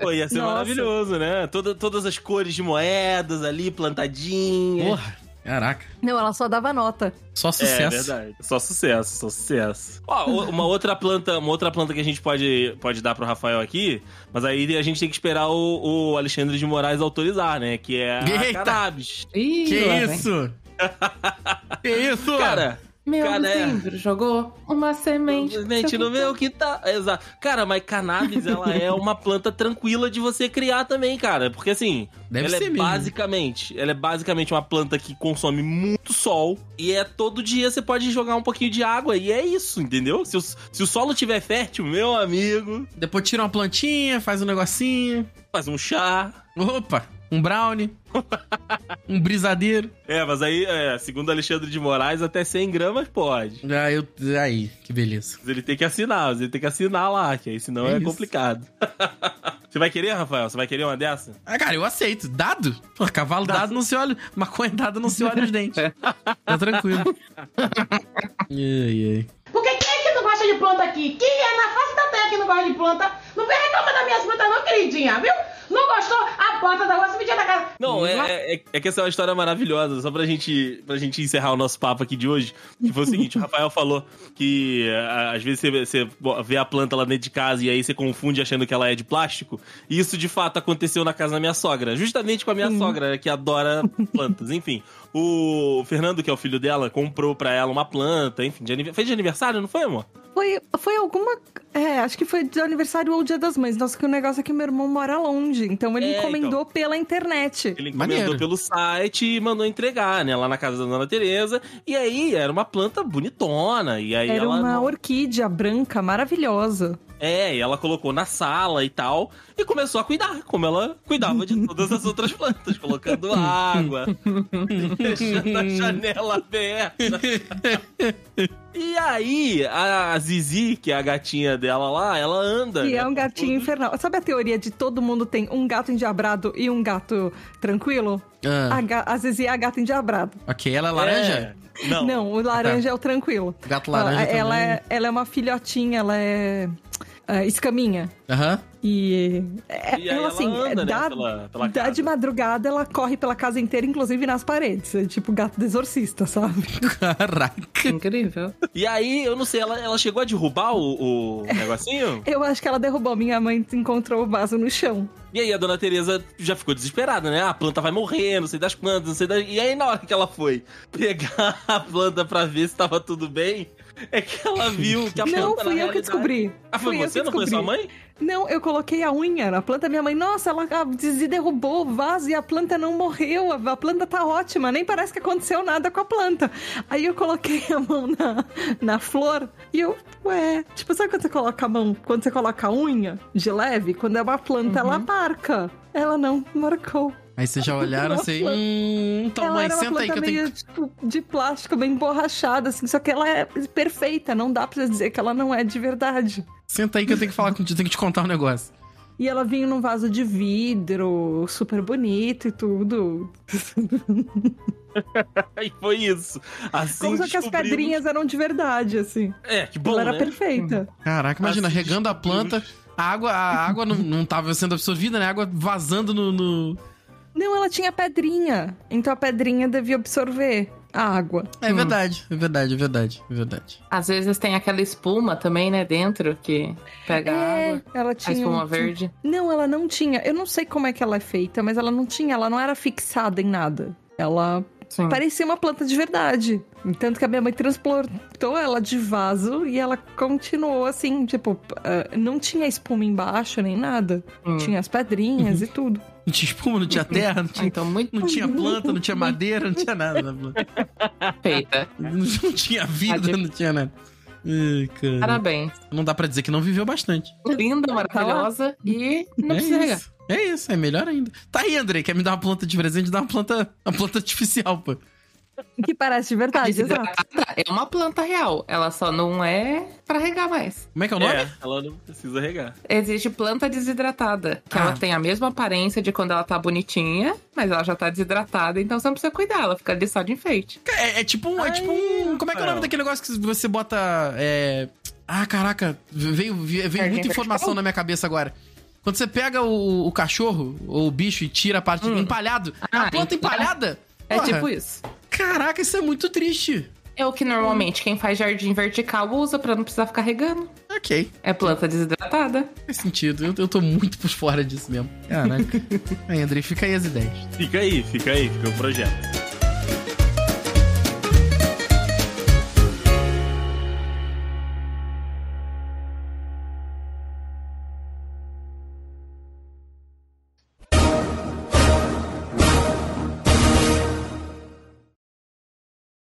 Pô, ia ser Nossa. maravilhoso, né? Toda, todas as cores de moedas ali, plantadinhas. Porra, caraca. Não, ela só dava nota. Só É sucesso. verdade. Só sucesso, só sucesso. Ó, uma outra planta, uma outra planta que a gente pode, pode dar pro Rafael aqui, mas aí a gente tem que esperar o, o Alexandre de Moraes autorizar, né? Que é a Eita! cannabis. Ih, que vem. isso? que isso? Cara, Meu Cara, é. dezembro jogou uma semente. Gente, no meu que tá. Exato. Cara, mas cannabis, ela é uma planta tranquila de você criar também, cara. Porque assim, Deve ela ser é mesmo. basicamente. Ela é basicamente uma planta que consome muito sol. E é todo dia você pode jogar um pouquinho de água. E é isso, entendeu? Se o, se o solo tiver fértil, meu amigo, Depois tira uma plantinha, faz um negocinho. faz um chá. Opa, um brownie. um brisadeiro. É, mas aí, é, segundo Alexandre de Moraes, até 100 gramas pode. Ah, eu, aí, que beleza. Mas ele tem que assinar, ele tem que assinar lá, que aí senão É é, complicado. Você vai querer, Rafael? Você vai querer uma dessa? Ah, cara, eu aceito. Dado? Pô, cavalo dado não se olha. Maconha dado não se olha os dentes. Tá tranquilo. Ai, ai. Porque quem é que não gosta de planta aqui? Quem é na face da terra que não gosta de planta? Não vem reclamar das minhas plantas não, queridinha, viu? Não gostou? A porta da rua se metia na casa. Não, é, é, é que essa é uma história maravilhosa, só pra gente, pra gente encerrar o nosso papo aqui de hoje. Que foi o seguinte: o Rafael falou que a- às vezes você, você vê a planta lá dentro de casa e aí você confunde achando que ela é de plástico. E isso de fato aconteceu na casa da minha sogra, justamente com a minha sogra, que adora plantas. Enfim, o Fernando, que é o filho dela, comprou pra ela uma planta, enfim, de fez de aniversário, não foi, amor? Foi, foi alguma. É, acho que foi de aniversário ou dia das mães. Nossa, que o negócio é que meu irmão mora longe. Então ele É, encomendou pela internet. Ele encomendou Maneiro. pelo site e mandou entregar, né? Lá na casa da dona Tereza. E aí era uma planta bonitona. E aí Era ela. uma orquídea branca maravilhosa. É, e ela colocou na sala e tal. E começou a cuidar, como ela cuidava de todas as outras plantas, colocando água, deixando a janela aberta. E aí, a Zizi, que é a gatinha dela lá, ela anda. E né, é um gatinho infernal. Sabe a teoria de todo mundo tem um gato endiabrado e um gato tranquilo? Ah, A, ga- a Zizi é a gata endiabrado. ok, ela é laranja? É. Não. Não, o laranja é o tranquilo. Gato laranja ela, ela também. é, ela é uma filhotinha, ela é, é escaminha. Aham. E, é, E aí ela, ela assim, anda, né, dá, pela- pela dá casa. de madrugada, ela corre pela casa inteira, inclusive nas paredes. É tipo gato de exorcista, sabe? Caraca. Incrível. E aí, eu não sei, ela, ela chegou a derrubar o, o negocinho? Eu acho que ela derrubou. Minha mãe encontrou o vaso no chão. E aí a dona Tereza já ficou desesperada, né? A planta vai morrer, não sei das plantas, não sei das... E aí na hora que ela foi pegar a planta pra ver se tava tudo bem, é que ela viu que a planta Não, fui eu que descobri. Ah, foi Fui você? Não foi sua mãe? Não, eu coloquei a unha na planta. Minha mãe, nossa, ela Zizi derrubou o vaso e a planta não morreu. A, planta tá ótima, nem parece que aconteceu nada com a planta. Aí eu coloquei a mão na, na flor e eu, ué. Tipo, sabe quando você coloca a mão, quando você coloca a unha de leve? Quando é uma planta, ela marca. Ela não marcou. Aí vocês já olharam assim, hum, então ela mãe, era uma senta aí que planta eu tenho... meio, tipo, de plástico, bem borrachada, assim. Só que ela é perfeita. Não dá pra dizer que ela não é de verdade. Senta aí que eu tenho que falar contigo, tenho que te contar um negócio. E ela vinha num vaso de vidro, super bonito e tudo. Aí foi isso. Assim Como só que as pedrinhas eram de verdade, assim. É, que bom, ela era né? perfeita. Caraca, imagina, Assim regando a planta, a água, a água não, não tava sendo absorvida, né? A água vazando no... no- Não, ela tinha pedrinha. Então a pedrinha devia absorver a água. É verdade, é verdade, é verdade, é verdade. Às vezes tem aquela espuma também, né, dentro, que pega a É, água. ela A tinha. espuma um- verde. Não, ela não tinha. Eu não sei como é que ela é feita, mas ela não tinha. Ela não era fixada em nada. Ela Sim. parecia uma planta de verdade. Tanto que a minha mãe transportou ela de vaso e ela continuou assim, tipo, ah, não tinha espuma embaixo nem nada. Hum. Tinha as pedrinhas e tudo. Não tinha espuma, não tinha terra, não tinha, Então, muito não tinha planta, não tinha madeira, não tinha nada na planta. feita. Não, não tinha vida, não tinha nada. Ai, cara. Parabéns. Não dá pra dizer que não viveu bastante. Linda, maravilhosa e não é precisa regar. É isso, é melhor ainda. Tá aí, Andrei, quer me dar uma planta de presente? Dá uma planta, uma planta artificial, pô. Que parece de verdade, exato. É uma planta real. Ela só não é pra regar mais. Como é que é o nome? É, ela não precisa regar. Existe planta desidratada, que Ah. ela tem a mesma aparência de quando ela tá bonitinha, mas ela já tá desidratada, então você não precisa cuidar, ela fica ali só de enfeite. É, é tipo um. É tipo um. Como é que é o nome daquele negócio que você bota. É... Ah, caraca, veio, veio muita informação vertical? na minha cabeça agora. Quando você pega o, o cachorro ou o bicho e tira a parte empalhado, a Ah, planta então- empalhada. É Porra, tipo isso. Caraca, isso é muito triste. É o que normalmente quem faz jardim vertical usa pra não precisar ficar regando. Ok, É planta desidratada. faz sentido. Eu, eu tô muito por fora disso mesmo. Caraca. aí, Andrei, fica aí as ideias. Fica aí, fica aí, fica o projeto.